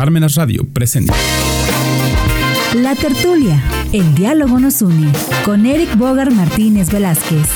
Parmenas Radio presenta. La tertulia, el diálogo nos une, con Eric Bogar Martínez Velázquez.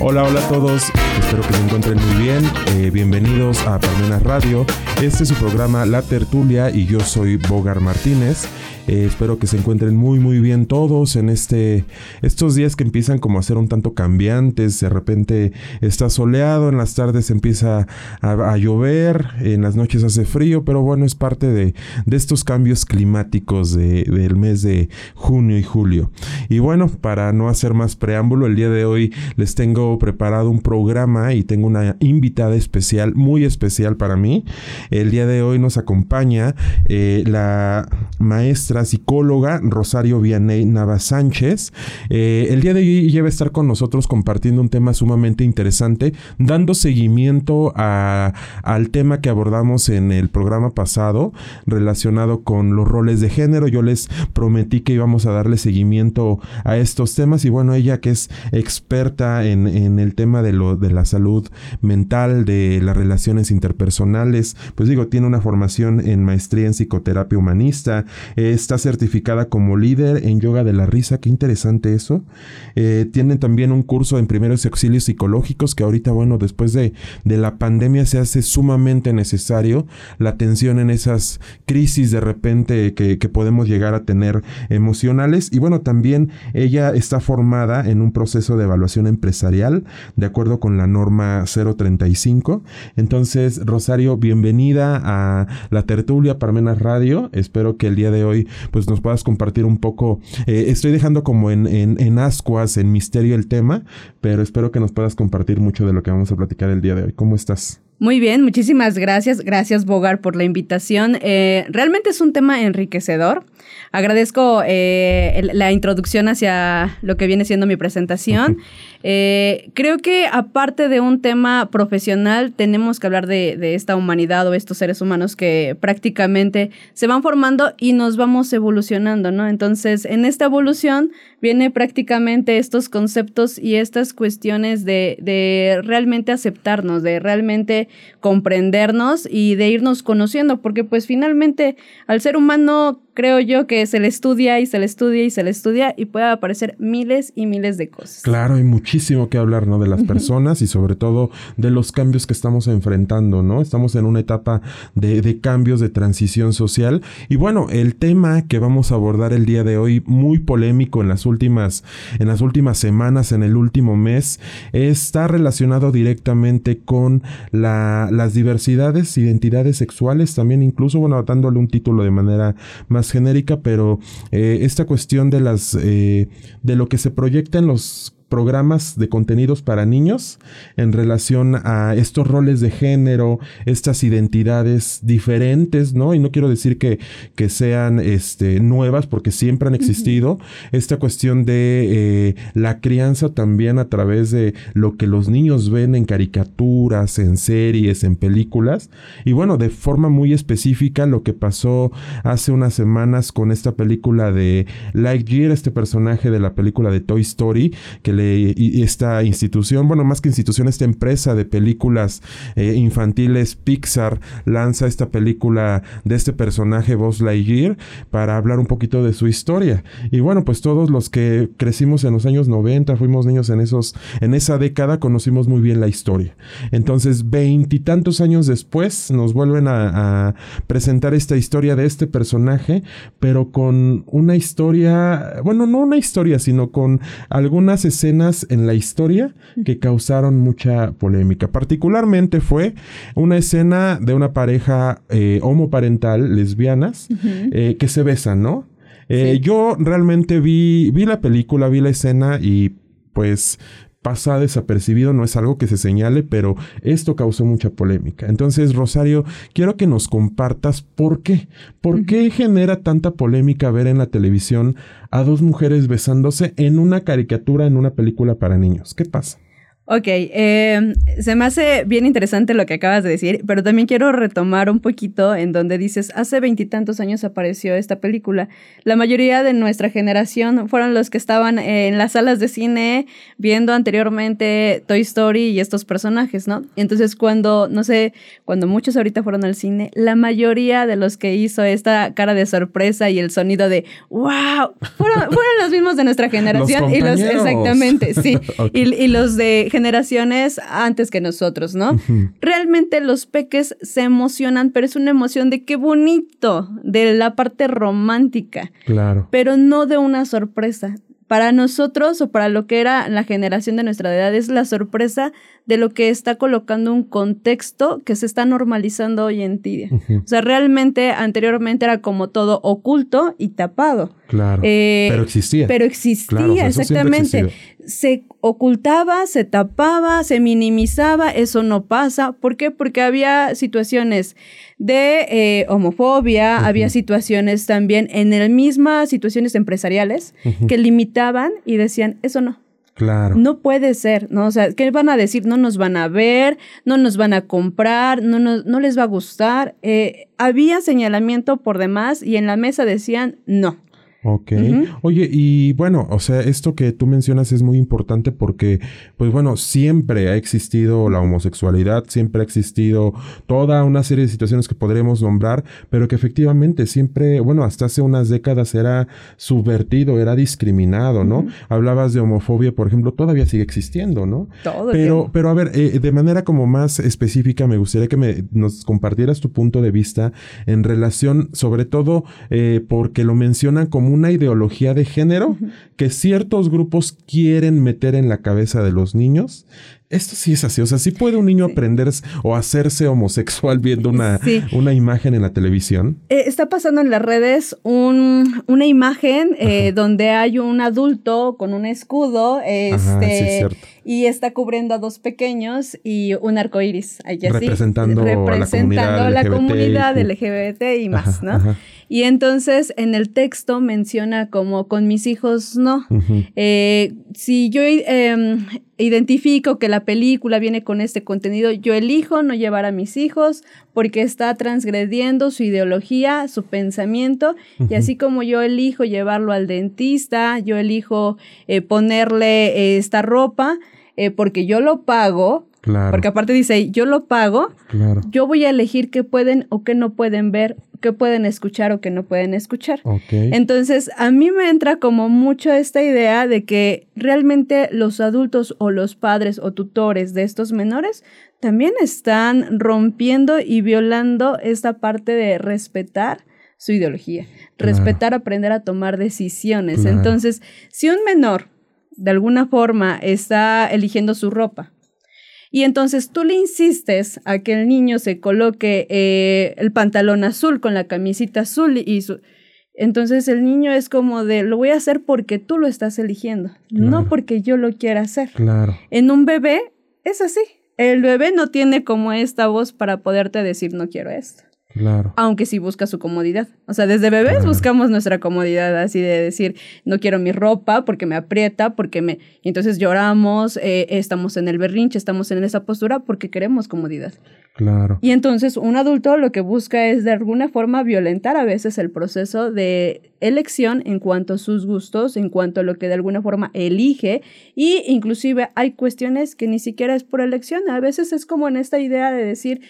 Hola, hola a todos, espero que se encuentren muy bien. Eh, bienvenidos a Parmenas Radio. Este es su programa La Tertulia y yo soy Bogar Martínez. Eh, espero que se encuentren muy muy bien todos en este estos días que empiezan como a ser un tanto cambiantes. De repente está soleado, en las tardes empieza a, llover, en las noches hace frío, pero bueno, es parte de, estos cambios climáticos del mes de junio y julio. Y bueno, para no hacer más preámbulo, el día de hoy les tengo preparado un programa y tengo una invitada especial, muy especial para mí. El día de hoy nos acompaña eh, la maestra psicóloga Rosario Vianey Navas Sánchez. Eh, el día de hoy lleva a estar con nosotros compartiendo un tema sumamente interesante, dando seguimiento al tema que abordamos en el programa pasado relacionado con los roles de género. Yo les prometí que íbamos a darle seguimiento a estos temas y bueno, ella que es experta en, el tema de, lo, de la salud mental, de las relaciones interpersonales, pues digo, tiene una formación en maestría en psicoterapia humanista, es está certificada como líder en yoga de la risa, qué interesante eso. Eh, tienen también un curso en primeros auxilios psicológicos que ahorita, bueno, después de, de la pandemia se hace sumamente necesario la atención en esas crisis de repente que, que podemos llegar a tener emocionales. Y bueno, también ella está formada en un proceso de evaluación empresarial de acuerdo con la norma 035. Entonces, Rosario, bienvenida a la tertulia Parmenas Radio. Espero que el día de hoy pues nos puedas compartir un poco. Eh, estoy dejando como en, en, en ascuas, en misterio el tema, pero espero que nos puedas compartir mucho de lo que vamos a platicar el día de hoy. ¿Cómo estás? Muy bien, muchísimas gracias. Gracias, Bogar, por la invitación. Eh, realmente es un tema enriquecedor. Agradezco eh, la introducción hacia lo que viene siendo mi presentación. Eh, creo que aparte de un tema profesional, tenemos que hablar de, de, esta humanidad o estos seres humanos que prácticamente se van formando y nos vamos evolucionando, ¿no? Entonces, en esta evolución viene prácticamente estos conceptos y estas cuestiones de, de realmente aceptarnos, de realmente comprendernos y de irnos conociendo, porque pues finalmente al ser humano creo yo que se le estudia y se le estudia y se le estudia y puede aparecer miles y miles de cosas. Claro, hay muchísimo que hablar, ¿no? De las personas y sobre todo de los cambios que estamos enfrentando, ¿no? Estamos en una etapa de, de cambios, de transición social. Y bueno, el tema que vamos a abordar el día de hoy, muy polémico en las últimas, en las últimas semanas, en el último mes, está relacionado directamente con la, las diversidades, identidades sexuales, también incluso, bueno, dándole un título de manera más genérica, pero eh, esta cuestión de las eh, de lo que se proyecta en los programas de contenidos para niños en relación a estos roles de género, estas identidades diferentes, ¿no? Y no quiero decir que, que sean este, nuevas porque siempre han existido. Esta cuestión de eh, la crianza también a través de lo que los niños ven en caricaturas, en series, en películas. Y bueno, de forma muy específica lo que pasó hace unas semanas con esta película de Lightyear, este personaje de la película de Toy Story, que le y esta institución, bueno, más que institución, esta empresa de películas eh, infantiles Pixar lanza esta película de este personaje Buzz Lightyear para hablar un poquito de su historia. Y bueno, pues todos los que crecimos en los años 90, fuimos niños en esos en esa década, conocimos muy bien la historia. Entonces, veintitantos años después nos vuelven a, a presentar esta historia de este personaje, pero con una historia, bueno, no una historia, sino con algunas escenas en la historia que causaron mucha polémica. Particularmente fue una escena de una pareja eh, homoparental, lesbianas, eh, que se besan, ¿no? Eh, yo realmente vi, vi la película, vi la escena y pues pasa desapercibido, no es algo que se señale, pero esto causó mucha polémica. Entonces, Rosario, quiero que nos compartas por qué. ¿Por qué genera tanta polémica ver en la televisión a dos mujeres besándose en una caricatura, en una película para niños? ¿Qué pasa? Ok, eh, se me hace bien interesante lo que acabas de decir, pero también quiero retomar un poquito en donde dices, hace veintitantos años apareció esta película. La mayoría de nuestra generación fueron los que estaban en las salas de cine viendo anteriormente Toy Story y estos personajes, ¿no? Entonces cuando, no sé, cuando muchos ahorita fueron al cine, la mayoría de los que hizo esta cara de sorpresa y el sonido de, wow, fueron, los mismos de nuestra generación y los, exactamente, sí, y, y los de generaciones antes que nosotros, ¿no? Realmente los peques se emocionan, pero es una emoción de qué bonito, de la parte romántica. Claro. Pero no de una sorpresa. Para nosotros o para lo que era la generación de nuestra edad es la sorpresa de lo que está colocando un contexto que se está normalizando hoy en día. O sea, realmente anteriormente era como todo oculto y tapado. Claro. Eh, pero existía. Pero existía, exactamente. Se ocultaba, se tapaba, se minimizaba, eso no pasa. ¿Por qué? Porque había situaciones de eh, homofobia, había situaciones también en el mismas situaciones empresariales que limitaban y decían, eso no. Claro. No puede ser, ¿no? O sea, ¿qué van a decir? No nos van a ver, no nos van a comprar, no, no les va a gustar. Eh, había señalamiento por demás y en la mesa decían no. Ok. Oye, y bueno, o sea, esto que tú mencionas es muy importante porque, pues bueno, siempre ha existido la homosexualidad, siempre ha existido toda una serie de situaciones que podremos nombrar, pero que efectivamente siempre, bueno, hasta hace unas décadas era subvertido, era discriminado, ¿no? Hablabas de homofobia, por ejemplo, todavía sigue existiendo, ¿no? Todo. Pero, pero a ver, eh, de manera como más específica, me gustaría que me, nos compartieras tu punto de vista en relación, sobre todo, eh, porque lo mencionan como una ideología de género que ciertos grupos quieren meter en la cabeza de los niños esto sí es así. O sea, sí puede un niño aprender o hacerse homosexual viendo una, una imagen en la televisión. Eh, está pasando en las redes un, una imagen eh, donde hay un adulto con un escudo este, y está cubriendo a dos pequeños y un arco iris. representando, representando a la comunidad, LGBT y más, ¿no? Y entonces en el texto menciona como con mis hijos no. Eh, si yo em, identifico que la película viene con este contenido, yo elijo no llevar a mis hijos porque está transgrediendo su ideología, su pensamiento, y así como yo elijo llevarlo al dentista, yo elijo eh, ponerle eh, esta ropa eh, porque yo lo pago, porque aparte dice, yo lo pago, yo voy a elegir qué pueden o qué no pueden ver, qué pueden escuchar o qué no pueden escuchar. Entonces, a mí me entra como mucho esta idea de que realmente los adultos o los padres o tutores de estos menores también están rompiendo y violando esta parte de respetar su ideología, respetar, aprender a tomar decisiones. Entonces, si un menor de alguna forma está eligiendo su ropa, y entonces tú le insistes a que el niño se coloque eh, el pantalón azul con la camisita azul y su... Entonces el niño es como de, lo voy a hacer porque tú lo estás eligiendo, no porque yo lo quiera hacer. Claro. En un bebé es así. El bebé no tiene como esta voz para poderte decir no quiero esto. Claro. Aunque sí busca su comodidad. O sea, desde bebés buscamos nuestra comodidad, así de decir, no quiero mi ropa porque me aprieta, porque me... Y entonces lloramos, eh, estamos en el berrinche, estamos en esa postura porque queremos comodidad. Claro. Y entonces un adulto lo que busca es de alguna forma violentar a veces el proceso de elección en cuanto a sus gustos, en cuanto a lo que de alguna forma elige y inclusive hay cuestiones que ni siquiera es por elección, a veces es como en esta idea de decir,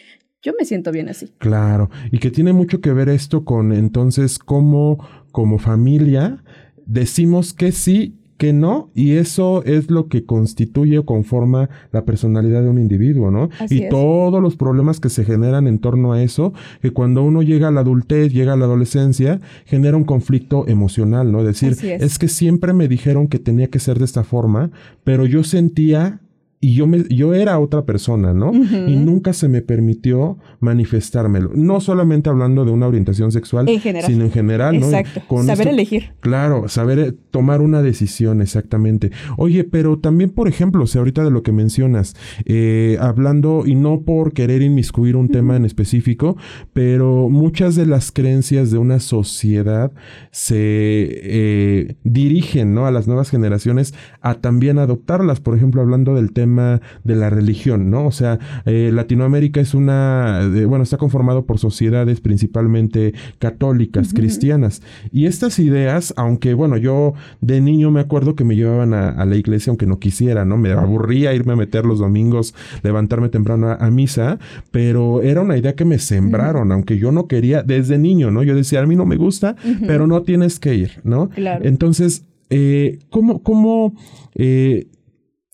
yo me siento bien así. Claro, y que tiene mucho que ver esto con entonces cómo como familia decimos que sí, que no, y eso es lo que constituye o conforma la personalidad de un individuo, ¿no? y todos los problemas que se generan en torno a eso, que cuando uno llega a la adultez, llega a la adolescencia, genera un conflicto emocional, ¿no? Decir, es que siempre me dijeron que tenía que ser de esta forma, pero yo sentía y yo, me, yo era otra persona, ¿no? Y nunca se me permitió manifestármelo. No solamente hablando de una orientación sexual, sino en general, ¿no? Exacto. saber elegir. Claro, saber eh, tomar una decisión, exactamente. Oye, pero también, por ejemplo, o sea, ahorita de lo que mencionas, eh, hablando, y no por querer inmiscuir un tema en específico, pero muchas de las creencias de una sociedad se eh, dirigen, ¿no? A las nuevas generaciones a también adoptarlas. Por ejemplo, hablando del tema tema de la religión, ¿no? O sea, eh, Latinoamérica es una, bueno, está conformado por sociedades principalmente católicas, cristianas. Y estas ideas, aunque, bueno, yo de niño me acuerdo que me llevaban a, la iglesia aunque no quisiera, ¿no? Me aburría irme a meter los domingos, levantarme temprano a, misa, pero era una idea que me sembraron, aunque yo no quería desde niño, ¿no? Yo decía, a mí no me gusta, pero no tienes que ir, ¿no? Claro. Entonces, eh, ¿cómo, cómo eh,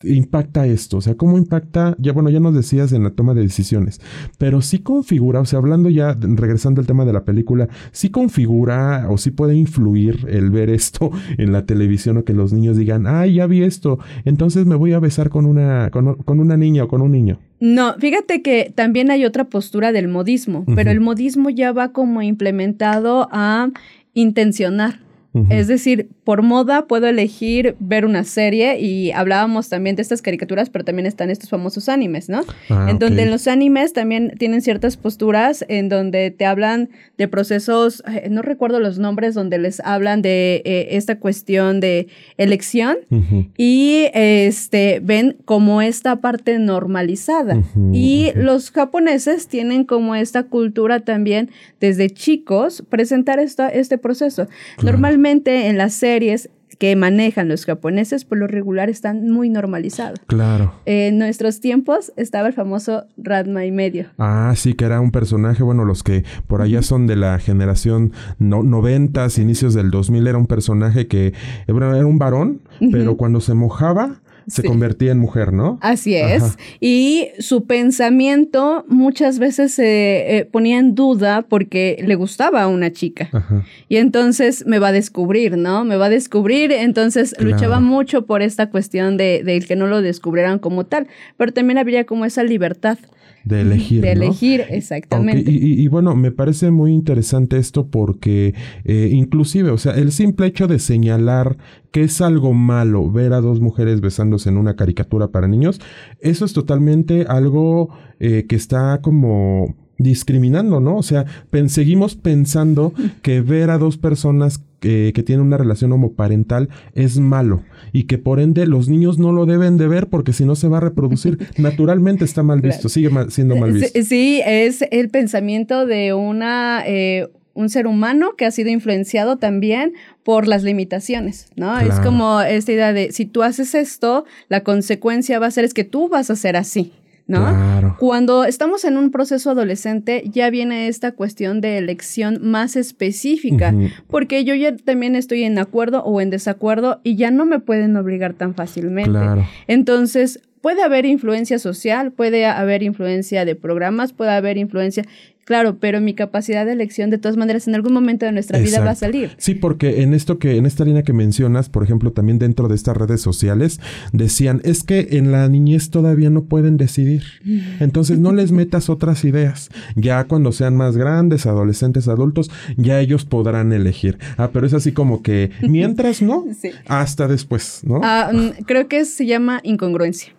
impacta esto? O sea, ¿cómo impacta? Ya, bueno, ya nos decías en la toma de decisiones, pero sí configura, o sea, hablando ya, regresando al tema de la película, sí configura o sí puede influir el ver esto en la televisión o que los niños digan, ay, ya vi esto, entonces me voy a besar con una, con, una niña o con un niño. No, fíjate que también hay otra postura del modismo, pero el modismo ya va como implementado a intencionar. Es decir, por moda puedo elegir ver una serie y hablábamos también de estas caricaturas, pero también están estos famosos animes, ¿no? Ah, en donde en los animes también tienen ciertas posturas en donde te hablan de procesos, eh, no recuerdo los nombres, donde les hablan de eh, esta cuestión de elección y este ven como esta parte normalizada. y los japoneses tienen como esta cultura también desde chicos presentar esta, este proceso. Normalmente en las series que manejan los japoneses, por lo regular están muy normalizados. Claro. En nuestros tiempos estaba el famoso Radma y medio. Ah, sí, que era un personaje, bueno, los que por allá son de la generación no, noventas, inicios del 2000, era un personaje que era un varón, pero cuando se mojaba, se convertía en mujer, ¿no? Así es. Y su pensamiento muchas veces se eh, ponía en duda porque le gustaba a una chica. Y entonces me va a descubrir, ¿no? Me va a descubrir. Entonces luchaba mucho por esta cuestión de, de que no lo descubrieran como tal. Pero también había como esa libertad. De elegir. De elegir, exactamente. Y, bueno, me parece muy interesante esto porque eh, inclusive, o sea, el simple hecho de señalar que es algo malo ver a dos mujeres besándose en una caricatura para niños, eso es totalmente algo eh, que está como discriminando, ¿no? O sea, seguimos pensando que ver a dos personas que, que, tienen una relación homoparental es malo y que por ende los niños no lo deben de ver porque si no se va a reproducir. Naturalmente está mal visto, sigue siendo mal visto. Sí, es el pensamiento de una... Eh, un ser humano que ha sido influenciado también por las limitaciones, ¿no? Es como esta idea de si tú haces esto, la consecuencia va a ser es que tú vas a ser así. ¿No? Cuando estamos en un proceso adolescente, ya viene esta cuestión de elección más específica, porque yo ya también estoy en acuerdo o en desacuerdo y ya no me pueden obligar tan fácilmente. Entonces, puede haber influencia social, puede haber influencia de programas, puede haber influencia Claro, pero mi capacidad de elección de todas maneras en algún momento de nuestra vida va a salir. Sí, porque en esto que en esta línea que mencionas, por ejemplo, también dentro de estas redes sociales decían, es que en la niñez todavía no pueden decidir. Entonces no les metas otras ideas. Ya cuando sean más grandes, adolescentes, adultos, ya ellos podrán elegir. Ah, pero es así como que mientras no, hasta después, ¿no? Ah, mm, creo que se llama incongruencia.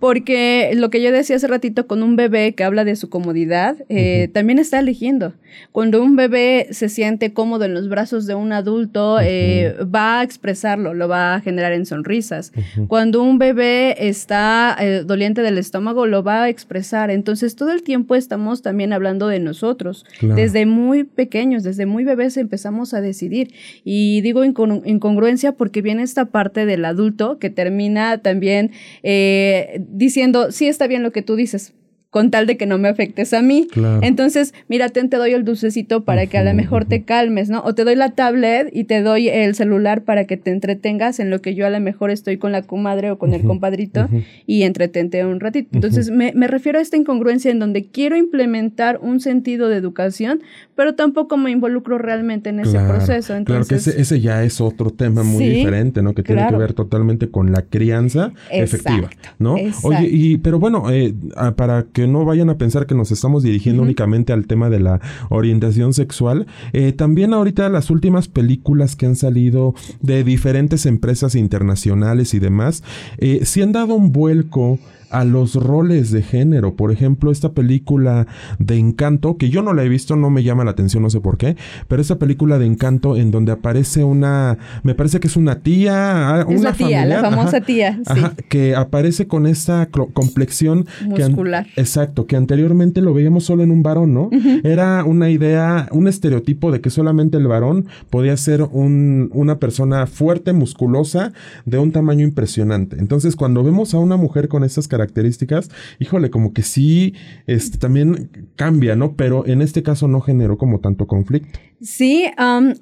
Porque lo que yo decía hace ratito con un bebé que habla de su comodidad, eh, también está eligiendo. Cuando un bebé se siente cómodo en los brazos de un adulto, eh, va a expresarlo, lo va a generar en sonrisas. Cuando un bebé está eh, doliente del estómago, lo va a expresar. Entonces, todo el tiempo estamos también hablando de nosotros. Desde muy pequeños, desde muy bebés empezamos a decidir. Y digo incongruencia porque viene esta parte del adulto que termina también eh, diciendo, sí está bien lo que tú dices, con tal de que no me afectes a mí. Entonces, mira, te doy el dulcecito para que a lo mejor te calmes, ¿no? O te doy la tablet y te doy el celular para que te entretengas en lo que yo a lo mejor estoy con la comadre o con el compadrito y entretente un ratito. Entonces, me, refiero a esta incongruencia en donde quiero implementar un sentido de educación, pero tampoco me involucro realmente en ese proceso. Entonces, claro que ese, ya es otro tema muy diferente, ¿no? Que tiene que ver totalmente con la crianza efectiva, ¿no? Oye, y, pero bueno, eh, ah, para que no vayan a pensar que nos estamos dirigiendo únicamente al tema de la orientación sexual. Eh, también ahorita las últimas películas que han salido de diferentes empresas internacionales y demás, eh, sí han dado un vuelco a los roles de género. Por ejemplo, esta película de Encanto, que yo no la he visto, no me llama la atención, no sé por qué, pero esa película de Encanto en donde aparece una, me parece que es una tía, ah, una es la tía, la famosa tía, que aparece con esta complexión muscular. exacto, que anteriormente lo veíamos solo en un varón, ¿no? Era una idea, un estereotipo de que solamente el varón podía ser un, una persona fuerte, musculosa, de un tamaño impresionante. Entonces, cuando vemos a una mujer con estas características, híjole, como que sí, este, también cambia, ¿no? Pero en este caso no generó como tanto conflicto. Sí,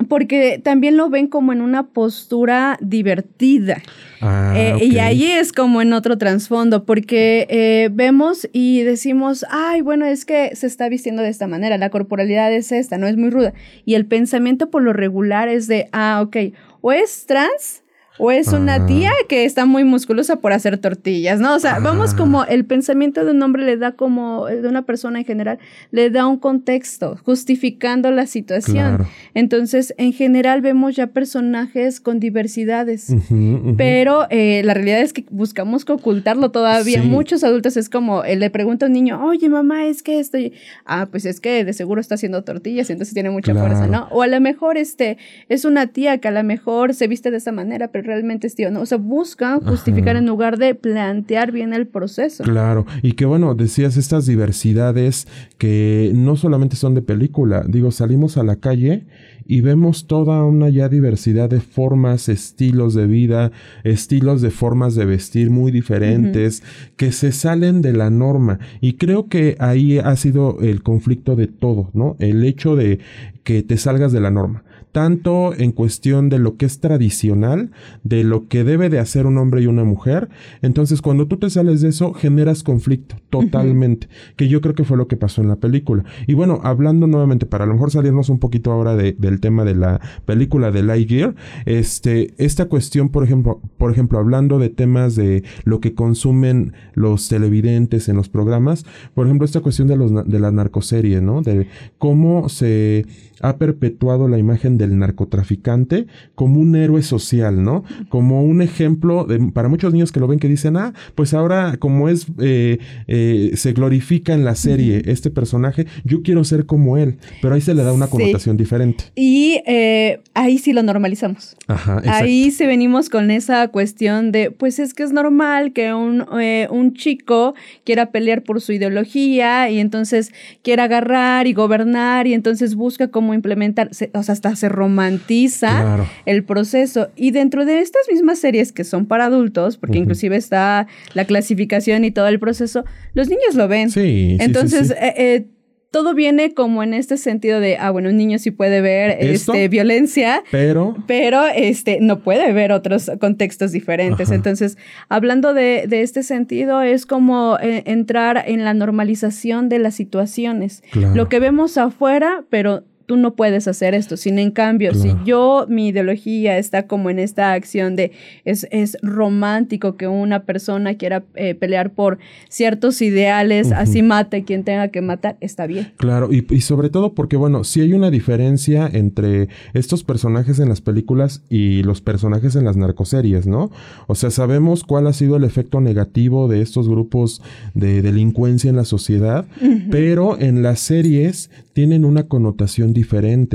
porque también lo ven como en una postura divertida. Ah, eh, y ahí es como en otro trasfondo, porque eh, vemos y decimos, ay, bueno, es que se está vistiendo de esta manera, la corporalidad es esta, no es muy ruda. Y el pensamiento por lo regular es de, ah, ok, o es trans o es una ah. tía que está muy musculosa por hacer tortillas, ¿no? O sea, vamos como el pensamiento de un hombre le da como, de una persona en general, le da un contexto, justificando la situación. Entonces, en general vemos ya personajes con diversidades, pero eh, la realidad es que buscamos que ocultarlo todavía. Muchos adultos es como, eh, le pregunta a un niño, oye mamá, es que estoy, ah, pues es que de seguro está haciendo tortillas, entonces tiene mucha fuerza, ¿no? O a lo mejor este, es una tía que a lo mejor se viste de esa manera, pero realmente es tío, ¿no? O sea, buscan justificar en lugar de plantear bien el proceso. Claro, y que bueno, decías estas diversidades que no solamente son de película, digo, salimos a la calle y vemos toda una ya diversidad de formas, estilos de vida, estilos de formas de vestir muy diferentes que se salen de la norma. Y creo que ahí ha sido el conflicto de todo, ¿no? El hecho de que te salgas de la norma tanto en cuestión de lo que es tradicional, de lo que debe de hacer un hombre y una mujer. Entonces, cuando tú te sales de eso, generas conflicto totalmente, que yo creo que fue lo que pasó en la película. Y bueno, hablando nuevamente, para a lo mejor salirnos un poquito ahora del tema de la película de Lightyear, este, esta cuestión, por ejemplo, por ejemplo, hablando de temas de lo que consumen los televidentes en los programas, por ejemplo, esta cuestión de, los, de la narcoserie, ¿no? De cómo se ha perpetuado la imagen del narcotraficante como un héroe social, ¿no? Como un ejemplo de, para muchos niños que lo ven que dicen, ah, pues ahora como es, eh, eh, se glorifica en la serie este personaje, yo quiero ser como él, pero ahí se le da una connotación diferente. Y eh, ahí sí lo normalizamos. Ajá, Ahí sí venimos con esa cuestión de, pues es que es normal que un, un chico quiera pelear por su ideología y entonces quiera agarrar y gobernar y entonces busca como implementar, o sea, hasta se romantiza el proceso. Y dentro de estas mismas series que son para adultos, porque inclusive está la clasificación y todo el proceso, los niños lo ven. Sí. Entonces, eh, eh, todo viene como en este sentido de, ah, bueno, un niño sí puede ver este, violencia, pero, pero este, no puede ver otros contextos diferentes. Entonces, hablando de, de, este sentido, es como eh, entrar en la normalización de las situaciones. Lo que vemos afuera, pero tú no puedes hacer esto. Sin en cambio, si yo, mi ideología está como en esta acción de es, es romántico que una persona quiera eh, pelear por ciertos ideales, así mate quien tenga que matar, está bien. Claro, y, y, sobre todo porque, bueno, si hay una diferencia entre estos personajes en las películas y los personajes en las narcoseries, ¿no? O sea, sabemos cuál ha sido el efecto negativo de estos grupos de delincuencia en la sociedad, pero en las series tienen una connotación diferente,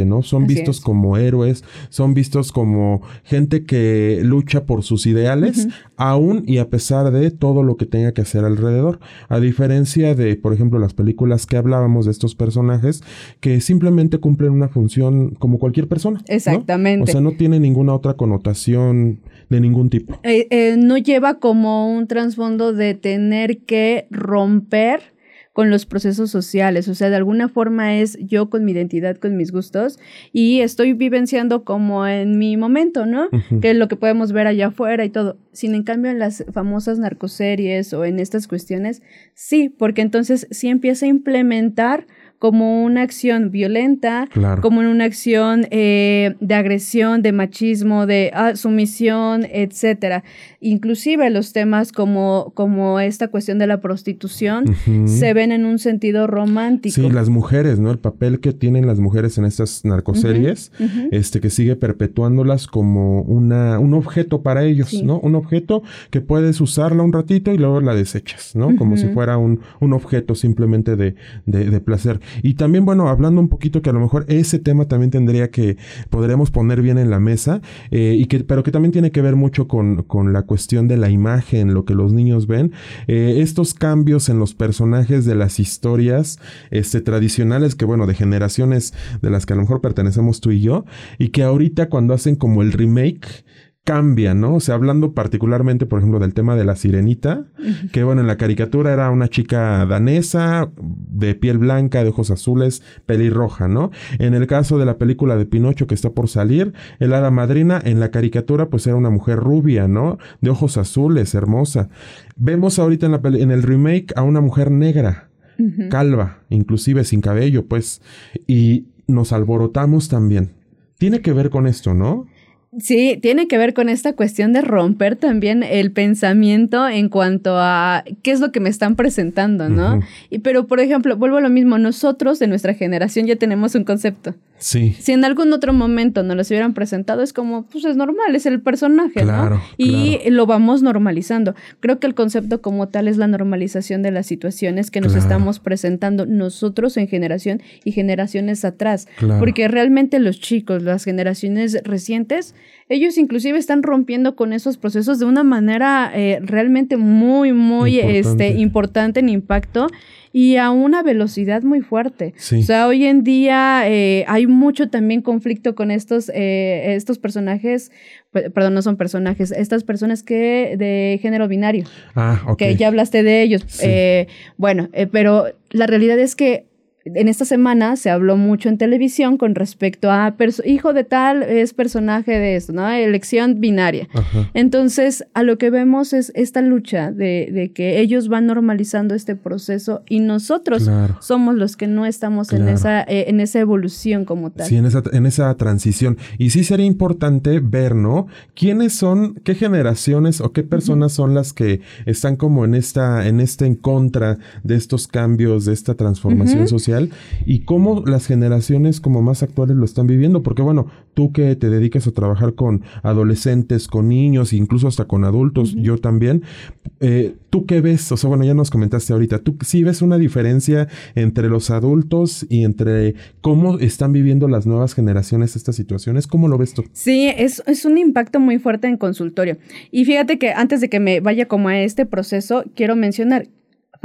¿no? Son vistos como héroes, son vistos como gente que lucha por sus ideales, aún y a pesar de todo lo que tenga que hacer alrededor. A diferencia de, por ejemplo, las películas que hablábamos de estos personajes, que simplemente cumplen una función como cualquier persona. Exactamente. O sea, no tiene ninguna otra connotación de ningún tipo. Eh, eh, no lleva como un trasfondo de tener que romper con los procesos sociales, o sea, de alguna forma es yo con mi identidad, con mis gustos y estoy vivenciando como en mi momento, ¿no? Que es lo que podemos ver allá afuera y todo. Sin en cambio en las famosas narcoseries o en estas cuestiones, sí, porque entonces sí empieza a implementar como una acción violenta, como en una acción eh, de agresión, de machismo, de ah, sumisión, etcétera. Inclusive los temas como, como esta cuestión de la prostitución se ven en un sentido romántico. Sí, las mujeres, ¿no? El papel que tienen las mujeres en estas narcoseries, este que sigue perpetuándolas como una, un objeto para ellos, ¿no? Un objeto que puedes usarla un ratito y luego la desechas, ¿no? Como si fuera un, un objeto simplemente de, de placer. Y también, bueno, hablando un poquito que a lo mejor ese tema también tendría que, podremos poner bien en la mesa, eh, y que, pero que también tiene que ver mucho con, con la cuestión de la imagen, lo que los niños ven. Eh, estos cambios en los personajes de las historias este, tradicionales, que bueno, de generaciones de las que a lo mejor pertenecemos tú y yo, y que ahorita cuando hacen como el remake, cambia, ¿no? O sea, hablando particularmente, por ejemplo, del tema de la sirenita, que bueno, en la caricatura era una chica danesa, de piel blanca, de ojos azules, pelirroja, ¿no? En el caso de la película de Pinocho que está por salir, el hada madrina en la caricatura pues era una mujer rubia, ¿no? De ojos azules, hermosa. Vemos ahorita en, la en el remake a una mujer negra, calva, inclusive sin cabello, pues, y nos alborotamos también. Tiene que ver con esto, ¿no? Sí, tiene que ver con esta cuestión de romper también el pensamiento en cuanto a qué es lo que me están presentando, ¿no? y, pero, por ejemplo, vuelvo a lo mismo, nosotros de nuestra generación ya tenemos un concepto. Sí. Si en algún otro momento nos los hubieran presentado, es como, pues es normal, es el personaje, ¿no? Y lo vamos normalizando. Creo que el concepto como tal es la normalización de las situaciones que nos estamos presentando nosotros en generación y generaciones atrás. Porque realmente los chicos, las generaciones recientes, ellos inclusive están rompiendo con esos procesos de una manera eh, realmente muy, muy importante. Este, importante en impacto y a una velocidad muy fuerte. O sea, hoy en día eh, hay mucho también conflicto con estos, eh, estos personajes, perdón, no son personajes, estas personas que de género binario. Ah, ok. Que ya hablaste de ellos. Eh, bueno, pero la realidad es que en esta semana se habló mucho en televisión con respecto a hijo de tal es personaje de esto, ¿no? Elección binaria. Entonces, a lo que vemos es esta lucha de, que ellos van normalizando este proceso y nosotros somos los que no estamos en, esa, eh, en esa evolución como tal. Sí, en esa, en esa transición. Y sí sería importante ver, ¿no? ¿Quiénes son, qué generaciones o qué personas son las que están como en esta, en este en contra de estos cambios, de esta transformación social? Y cómo las generaciones como más actuales lo están viviendo, porque bueno, tú que te dedicas a trabajar con adolescentes, con niños, incluso hasta con adultos, yo también, eh, ¿tú qué ves? O sea, bueno, ya nos comentaste ahorita, ¿tú sí ves una diferencia entre los adultos y entre cómo están viviendo las nuevas generaciones estas situaciones? ¿Cómo lo ves tú? Sí, es, es un impacto muy fuerte en consultorio. Y fíjate que antes de que me vaya como a este proceso, quiero mencionar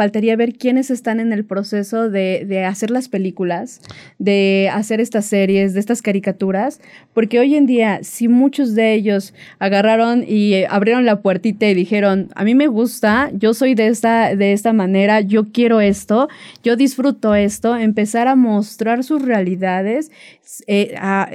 faltaría ver quiénes están en el proceso de, hacer las películas, de hacer estas series, de estas caricaturas, porque hoy en día, si muchos de ellos agarraron y eh, abrieron la puertita y dijeron, a mí me gusta, yo soy de esta, de esta manera, yo quiero esto, yo disfruto esto, empezar a mostrar sus realidades eh,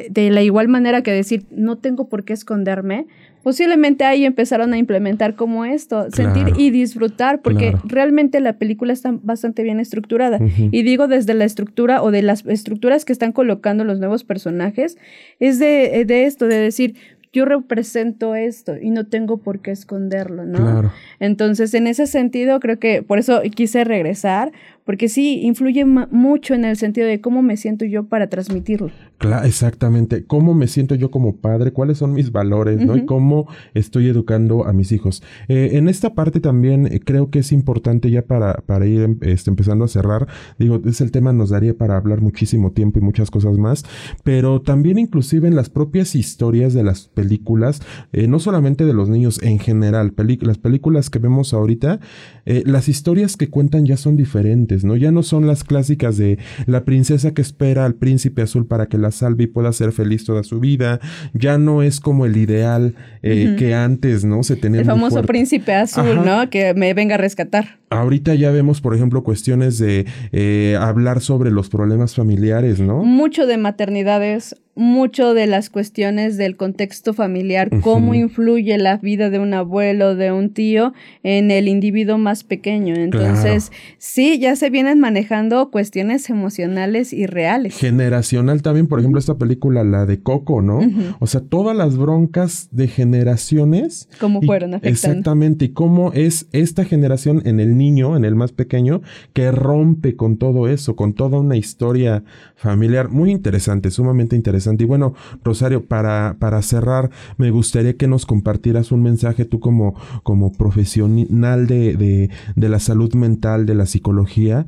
de la igual manera que decir, no tengo por qué esconderme, posiblemente ahí empezaron a implementar como esto, sentir y disfrutar, porque realmente la película está bastante bien estructurada. Y digo desde la estructura o de las estructuras que están colocando los nuevos personajes, es de, de esto, de decir, yo represento esto y no tengo por qué esconderlo, ¿no? Entonces, en ese sentido, creo que por eso quise regresar, porque sí, influye mucho en el sentido de cómo me siento yo para transmitirlo. Claro, exactamente. ¿Cómo me siento yo como padre? ¿Cuáles son mis valores? ¿no? Y cómo estoy educando a mis hijos. Eh, en esta parte también eh, creo que es importante ya para, para ir em, este, empezando a cerrar. Digo, es el tema nos daría para hablar muchísimo tiempo y muchas cosas más. Pero también inclusive en las propias historias de las películas, eh, no solamente de los niños en general, las películas que vemos ahorita, las historias que cuentan ya son diferentes. ¿No? Ya no son las clásicas de la princesa que espera al príncipe azul para que la salve y pueda ser feliz toda su vida. Ya no es como el ideal eh, que antes, ¿no? Se tenía. El famoso príncipe azul, ¿no? Que me venga a rescatar. ahorita ya vemos, por ejemplo, cuestiones de eh, hablar sobre los problemas familiares, ¿no? Mucho de maternidades, mucho de las cuestiones del contexto familiar, cómo influye la vida de un abuelo, de un tío en el individuo más pequeño. Entonces, sí, ya se vienen manejando cuestiones emocionales y reales. Generacional también, por ejemplo, esta película, la de Coco, ¿no? O sea, todas las broncas de generaciones. ¿Cómo fueron afectando? Exactamente, y cómo es esta generación en el niño, en el más pequeño, que rompe con todo eso, con toda una historia familiar muy interesante, sumamente interesante y bueno, Rosario, para, para cerrar, me gustaría que nos compartieras un mensaje tú como, como profesional de, de, de la salud mental, de la psicología.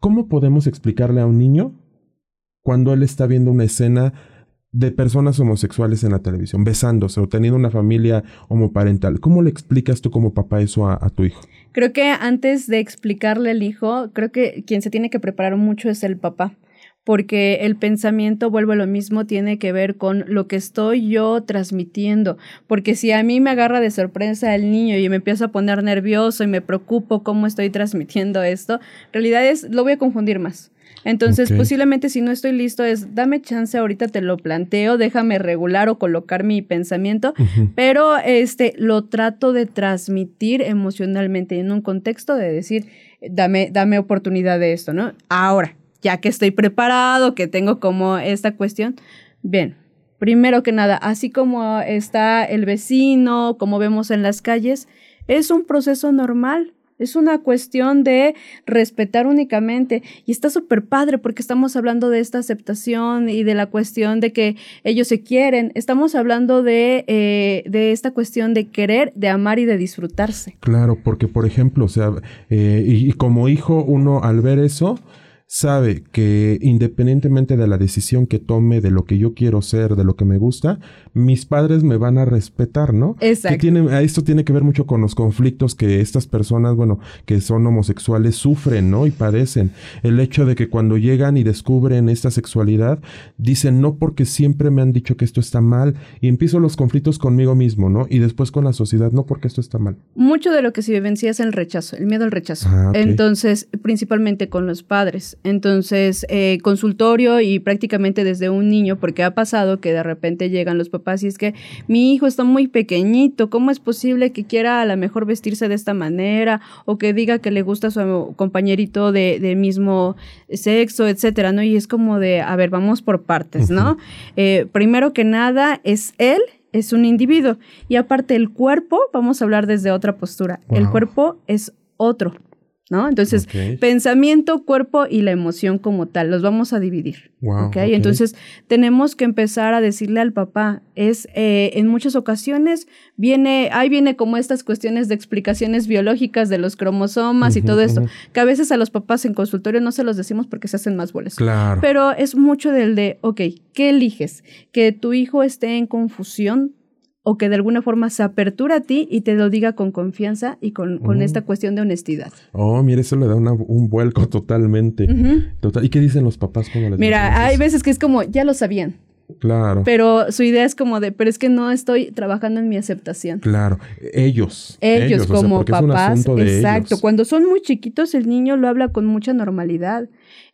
¿Cómo podemos explicarle a un niño cuando él está viendo una escena de personas homosexuales en la televisión, besándose o teniendo una familia homoparental. ¿Cómo le explicas tú como papá eso a, a, tu hijo? Creo que antes de explicarle al hijo, creo que quien se tiene que preparar mucho es el papá porque el pensamiento, vuelvo a lo mismo, tiene que ver con lo que estoy yo transmitiendo, porque si a mí me agarra de sorpresa el niño y me empieza a poner nervioso y me preocupo cómo estoy transmitiendo esto, en realidad es, lo voy a confundir más. Entonces, posiblemente si no estoy listo es, dame chance, ahorita te lo planteo, déjame regular o colocar mi pensamiento, pero este lo trato de transmitir emocionalmente en un contexto de decir, dame, dame oportunidad de esto, ¿no? Ahora, ya que estoy preparado, que tengo como esta cuestión. Bien, primero que nada, así como está el vecino, como vemos en las calles, es un proceso normal. Es una cuestión de respetar únicamente. Y está súper padre porque estamos hablando de esta aceptación y de la cuestión de que ellos se quieren. Estamos hablando de, eh, de esta cuestión de querer, de amar y de disfrutarse. Claro, porque por ejemplo, o sea, eh, y como hijo, uno al ver eso, sabe que independientemente de la decisión que tome, de lo que yo quiero ser, de lo que me gusta, mis padres me van a respetar, ¿no? Exacto. Que tiene, esto tiene que ver mucho con los conflictos que estas personas, bueno, que son homosexuales sufren, ¿no? Y padecen. El hecho de que cuando llegan y descubren esta sexualidad, dicen no porque siempre me han dicho que esto está mal y empiezo los conflictos conmigo mismo, ¿no? Y después con la sociedad, no porque esto está mal. Mucho de lo que se vivencia es el rechazo, el miedo al rechazo. Ah. Entonces, principalmente con los padres. Entonces, eh, consultorio y prácticamente desde un niño, porque ha pasado que de repente llegan los papás y es que mi hijo está muy pequeñito, ¿cómo es posible que quiera a lo mejor vestirse de esta manera o que diga que le gusta a su compañerito de, de mismo sexo, etcétera, ¿no? Y es como de, a ver, vamos por partes, ¿no? Uh -huh. eh, primero que nada, es él es un individuo. Y aparte el cuerpo, vamos a hablar desde otra postura. Wow. El cuerpo es otro. ¿No? Entonces, okay. pensamiento, cuerpo y la emoción como tal, los vamos a dividir. Wow, ¿okay? okay. Entonces, tenemos que empezar a decirle al papá, es eh, en muchas ocasiones viene, ahí viene como estas cuestiones de explicaciones biológicas de los cromosomas uh -huh, y todo esto, uh -huh. que a veces a los papás en consultorio no se los decimos porque se hacen más bolas. Claro. Pero es mucho del de, ok, ¿qué eliges? Que tu hijo esté en confusión o que de alguna forma se apertura a ti y te lo diga con confianza y con, con uh -huh. esta cuestión de honestidad. Oh, mira, eso le da una, un vuelco totalmente. Uh -huh. Total. ¿Y qué dicen los papás cuando les Mira, hay veces que es como, ya lo sabían. Claro. Pero su idea es como de, pero es que no estoy trabajando en mi aceptación. Claro. Ellos. Ellos, ellos como o sea, papás. exacto. Ellos. Cuando son muy chiquitos, el niño lo habla con mucha normalidad.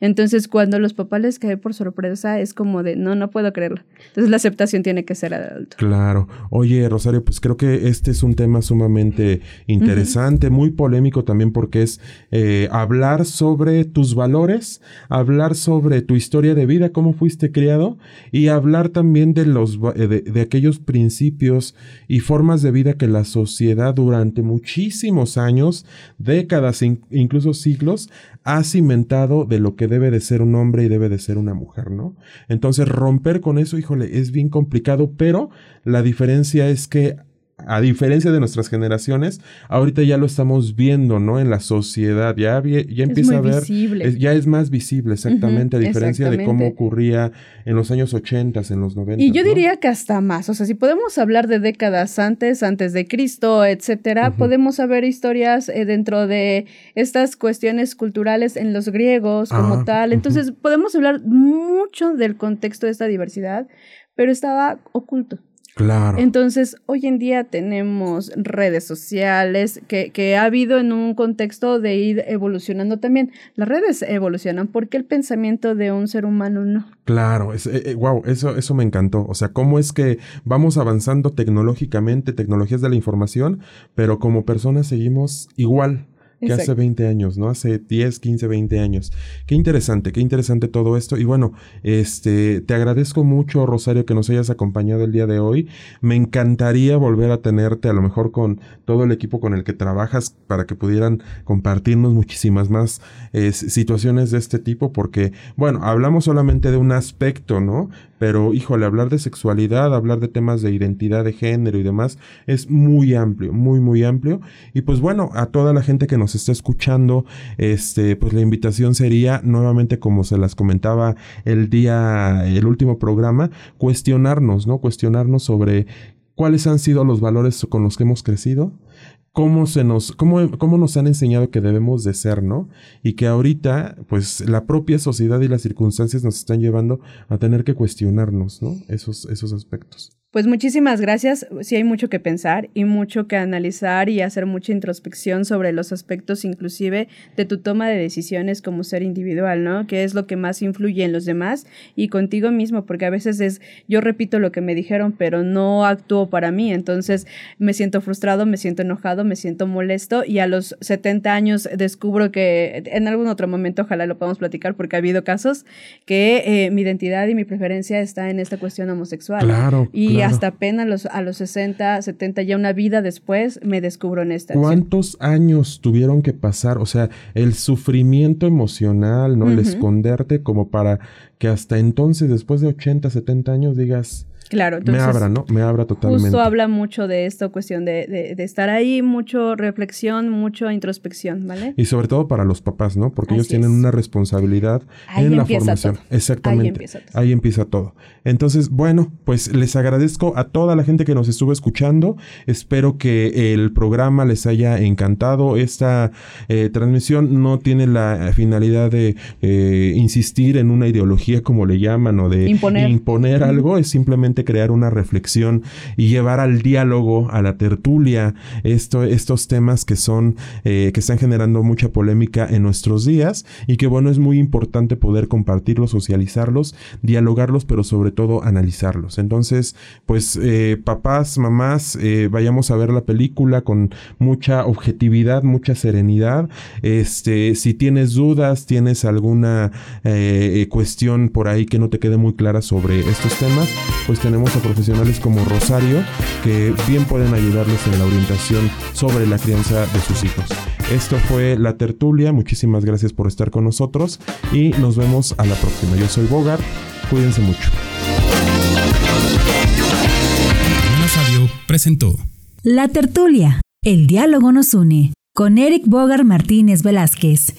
Entonces, cuando los papás les cae por sorpresa, es como de, no, no puedo creerlo. Entonces, la aceptación tiene que ser adulto. Claro. Oye, Rosario, pues creo que este es un tema sumamente interesante, uh -huh. muy polémico también porque es eh, hablar sobre tus valores, hablar sobre tu historia de vida, cómo fuiste criado y hablar también de los de, de aquellos principios y formas de vida que la sociedad durante muchísimos años, décadas, incluso siglos, ha cimentado de lo que debe de ser un hombre y debe de ser una mujer, ¿no? Entonces romper con eso, híjole, es bien complicado, pero la diferencia es que a diferencia de nuestras generaciones, ahorita ya lo estamos viendo, ¿no? En la sociedad, ya, ya empieza a ver, es, ya es más visible, exactamente, uh -huh, a diferencia exactamente. de cómo ocurría en los años 80, en los 90. Y yo ¿no? diría que hasta más, o sea, si podemos hablar de décadas antes, antes de Cristo, etcétera, uh -huh. podemos saber historias eh, dentro de estas cuestiones culturales en los griegos como ah, tal, entonces uh -huh. podemos hablar mucho del contexto de esta diversidad, pero estaba oculto. Claro. Entonces, hoy en día tenemos redes sociales que, que, ha habido en un contexto de ir evolucionando también. Las redes evolucionan porque el pensamiento de un ser humano no. Claro, es, wow, eh, eso, eso me encantó. O sea, cómo es que vamos avanzando tecnológicamente, tecnologías de la información, pero como personas seguimos igual que hace 20 años, ¿no? Hace 10, 15, 20 años. Qué interesante, qué interesante todo esto. Y bueno, este, te agradezco mucho, Rosario, que nos hayas acompañado el día de hoy. Me encantaría volver a tenerte, a lo mejor con todo el equipo con el que trabajas, para que pudieran compartirnos muchísimas más situaciones de este tipo, porque, bueno, hablamos solamente de un aspecto, ¿no? Pero, híjole, hablar de sexualidad, hablar de temas de identidad de género y demás, es muy amplio, muy, muy amplio. Y pues bueno, a toda la gente que nos está escuchando, este, pues la invitación sería nuevamente, como se las comentaba el día, el último programa, cuestionarnos, ¿no? Cuestionarnos sobre cuáles han sido los valores con los que hemos crecido, cómo se nos, cómo, cómo nos han enseñado que debemos de ser, ¿no? Y que ahorita, pues, la propia sociedad y las circunstancias nos están llevando a tener que cuestionarnos, ¿no? Esos, esos aspectos. Pues muchísimas gracias. Sí hay mucho que pensar y mucho que analizar y hacer mucha introspección sobre los aspectos inclusive de tu toma de decisiones como ser individual, ¿no? ¿Qué es lo que más influye en los demás y contigo mismo? Porque a veces es yo repito lo que me dijeron, pero no actúo para mí. Entonces me siento frustrado, me siento enojado, me siento molesto y a los 70 años descubro que en algún otro momento, ojalá lo podamos platicar porque ha habido casos que eh, mi identidad y mi preferencia está en esta cuestión homosexual. Claro. Y hasta apenas los, a los 60, 70, ya una vida después, me descubro en esta. ¿Cuántos años tuvieron que pasar? O sea, el sufrimiento emocional, ¿no? El esconderte como para que hasta entonces, después de 80, 70 años, digas, Claro, entonces. Me abra, ¿no? Me abra totalmente. Justo habla mucho de esto, cuestión de, de, estar ahí, mucho reflexión, mucho introspección, ¿vale? Y sobre todo para los papás, ¿no? Porque ellos tienen una responsabilidad en la formación. Exactamente. Ahí empieza, todo. Ahí empieza todo. Entonces, bueno, pues les agradezco a toda la gente que nos estuvo escuchando. Espero que el programa les haya encantado. Esta eh, transmisión no tiene la finalidad de eh, insistir en una ideología, como le llaman, o de imponer, imponer algo. Es simplemente crear una reflexión y llevar al diálogo, a la tertulia, esto, estos temas que son, eh, que están generando mucha polémica en nuestros días y que bueno, es muy importante poder compartirlos, socializarlos, dialogarlos, pero sobre todo analizarlos. Entonces, pues eh, papás, mamás, eh, vayamos a ver la película con mucha objetividad, mucha serenidad. Este, si tienes dudas, tienes alguna cuestión por ahí que no te quede muy clara sobre estos temas, pues tenemos a profesionales como Rosario que bien pueden ayudarles en la orientación sobre la crianza de sus hijos. Esto fue La Tertulia, muchísimas gracias por estar con nosotros y nos vemos a la próxima. Yo soy Bogart, cuídense mucho. Radio presentó La Tertulia, el diálogo nos une, con Eric Bogart Martínez Velázquez.